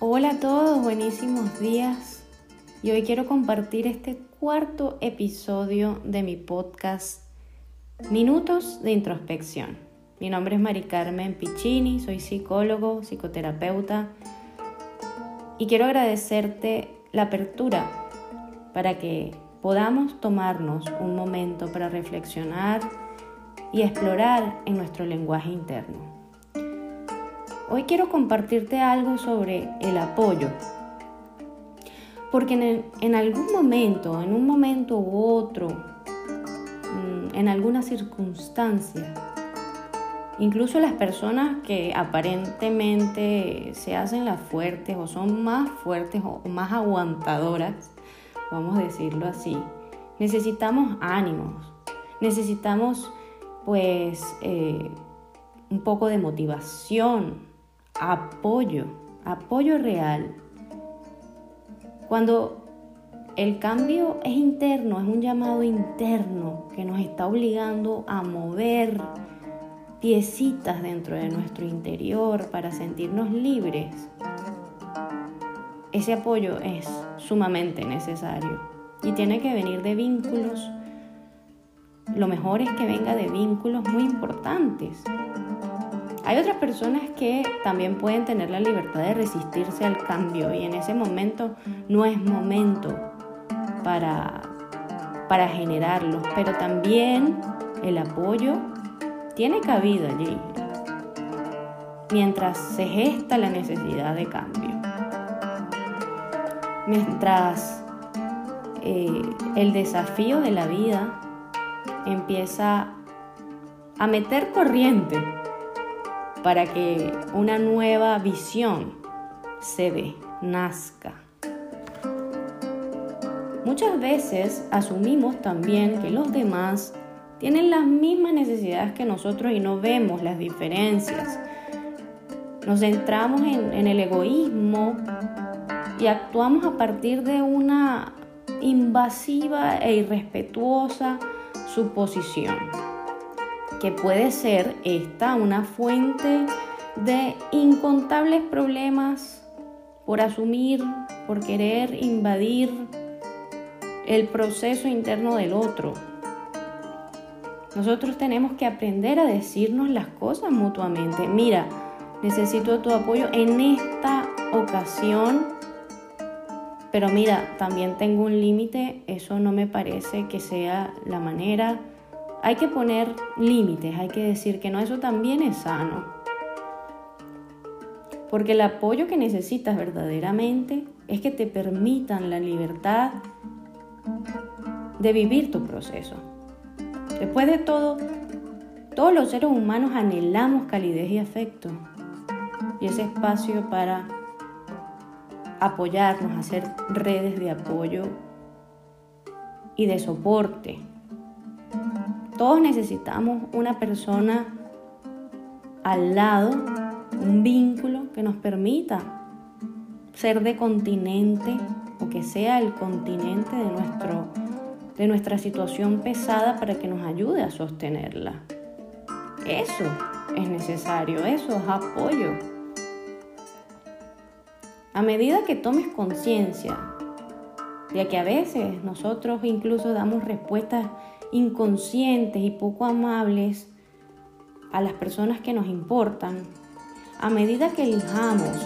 Hola a todos, buenísimos días. Y hoy quiero compartir este cuarto episodio de mi podcast Minutos de Introspección. Mi nombre es Mari Carmen Piccini, soy psicólogo, psicoterapeuta y quiero agradecerte la apertura para que podamos tomarnos un momento para reflexionar y explorar en nuestro lenguaje interno. Hoy quiero compartirte algo sobre el apoyo. Porque en, algún momento, en un momento u otro, mm, en alguna circunstancia, incluso las personas que aparentemente se hacen las fuertes o son más fuertes o más aguantadoras, vamos a decirlo así, necesitamos ánimos, necesitamos pues eh, un poco de motivación, apoyo, apoyo real. Cuando el cambio es interno, es un llamado interno que nos está obligando a mover piecitas dentro de nuestro interior para sentirnos libres. Ese apoyo es sumamente necesario y tiene que venir de vínculos. Lo mejor es que venga de vínculos muy importantes, hay otras personas que también pueden tener la libertad de resistirse al cambio y en ese momento no es momento para, para generarlo, pero también el apoyo tiene cabida allí mientras se gesta la necesidad de cambio. Mientras eh, el desafío de la vida empieza a meter corriente para que una nueva visión se ve, nazca. Muchas veces asumimos también que los demás tienen las mismas necesidades que nosotros y no vemos las diferencias. Nos centramos en, en el egoísmo y actuamos a partir de una invasiva e irrespetuosa suposición que puede ser esta una fuente de incontables problemas por asumir, por querer invadir el proceso interno del otro. Nosotros tenemos que aprender a decirnos las cosas mutuamente. Mira, necesito tu apoyo en esta ocasión, pero mira, también tengo un límite, eso no me parece que sea la manera hay que poner límites, hay que decir que no, eso también es sano. Porque el apoyo que necesitas verdaderamente es que te permitan la libertad de vivir tu proceso. Después de todo, todos los seres humanos anhelamos calidez y afecto. Y ese espacio para apoyarnos, hacer redes de apoyo y de soporte todos necesitamos una persona al lado, un vínculo que nos permita ser de continente o que sea el continente de, nuestro, de nuestra situación pesada para que nos ayude a sostenerla. Eso es necesario, eso es apoyo. A medida que tomes conciencia de que a veces nosotros incluso damos respuestas inconscientes y poco amables a las personas que nos importan, a medida que elijamos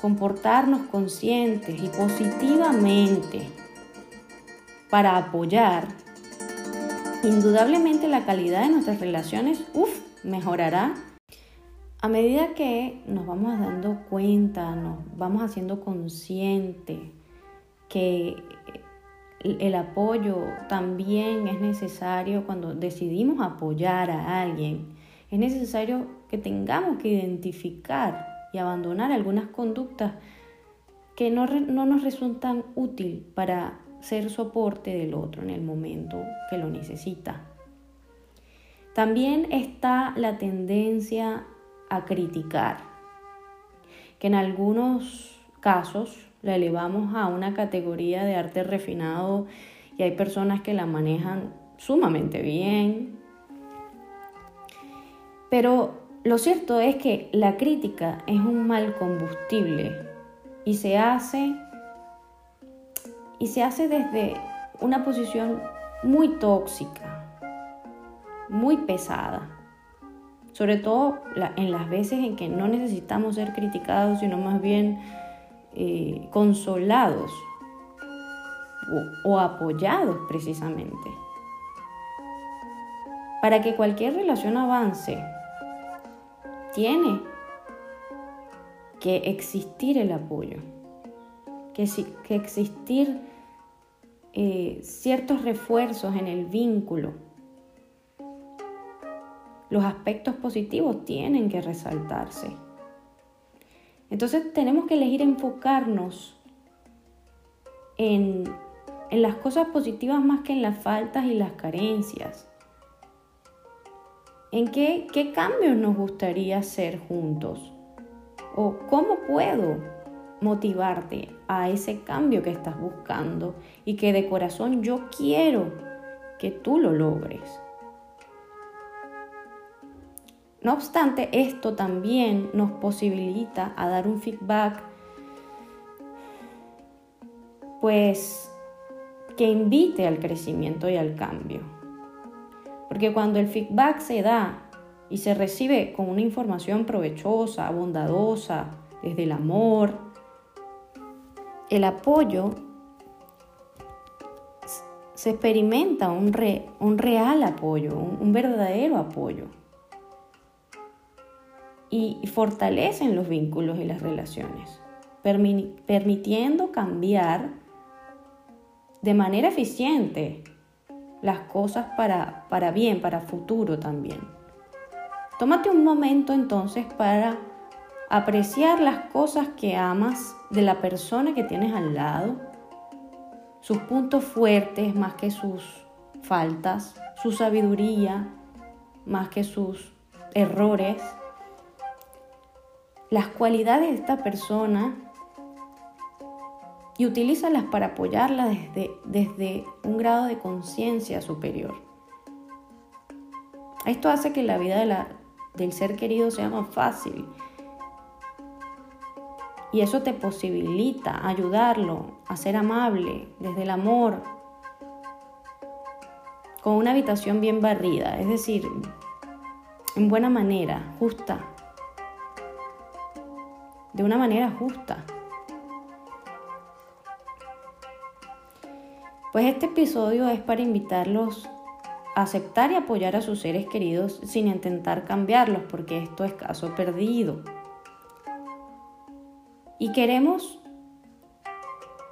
comportarnos conscientes y positivamente para apoyar, indudablemente la calidad de nuestras relaciones uf, mejorará. A medida que nos vamos dando cuenta, nos vamos haciendo consciente que el apoyo también es necesario cuando decidimos apoyar a alguien. Es necesario que tengamos que identificar y abandonar algunas conductas que no, no nos resultan útil para ser soporte del otro en el momento que lo necesita. También está la tendencia a criticar, que en algunos casos la elevamos a una categoría de arte refinado y hay personas que la manejan sumamente bien. Pero lo cierto es que la crítica es un mal combustible y se hace y se hace desde una posición muy tóxica, muy pesada. Sobre todo en las veces en que no necesitamos ser criticados, sino más bien eh, consolados o apoyados precisamente. Para que cualquier relación avance, tiene que existir el apoyo, que, que existir eh, ciertos refuerzos en el vínculo. Los aspectos positivos tienen que resaltarse. Entonces tenemos que elegir enfocarnos en, las cosas positivas más que en las faltas y las carencias. ¿En qué, qué cambios nos gustaría hacer juntos? ¿O cómo puedo motivarte a ese cambio que estás buscando y que de corazón yo quiero que tú lo logres? No obstante, esto también nos posibilita a dar un feedback pues que invite al crecimiento y al cambio. Porque cuando el feedback se da y se recibe con una información provechosa, bondadosa, desde el amor, el apoyo, se experimenta un, un real apoyo, un, verdadero apoyo. Y, fortalecen los vínculos y las relaciones, permitiendo cambiar de manera eficiente las cosas para, para bien, para futuro también. Tómate un momento entonces para apreciar las cosas que amas de la persona que tienes al lado, sus puntos fuertes más que sus faltas, su sabiduría más que sus errores, las cualidades de esta persona y utilízalas para apoyarla desde, desde un grado de conciencia superior. Esto hace que la vida de la, del ser querido sea más fácil. Y eso te posibilita ayudarlo a ser amable desde el amor, con una habitación bien barrida, es decir, en buena manera, justa, de una manera justa. Pues este episodio es para invitarlos a aceptar y apoyar a sus seres queridos sin intentar cambiarlos, porque esto es caso perdido. Y queremos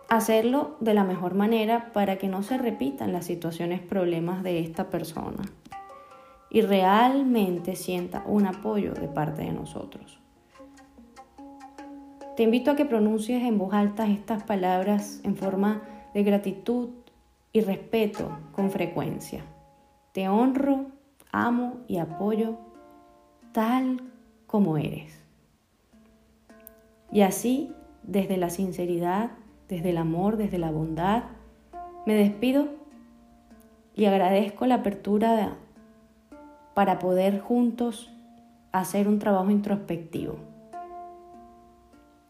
hacerlo de la mejor manera para que no se repitan las situaciones problemas de esta persona y realmente sienta un apoyo de parte de nosotros. Te invito a que pronuncies en voz alta estas palabras en forma de gratitud y respeto con frecuencia. Te honro, amo y apoyo tal como eres. Y así, desde la sinceridad, desde el amor, desde la bondad, me despido y agradezco la apertura para poder juntos hacer un trabajo introspectivo.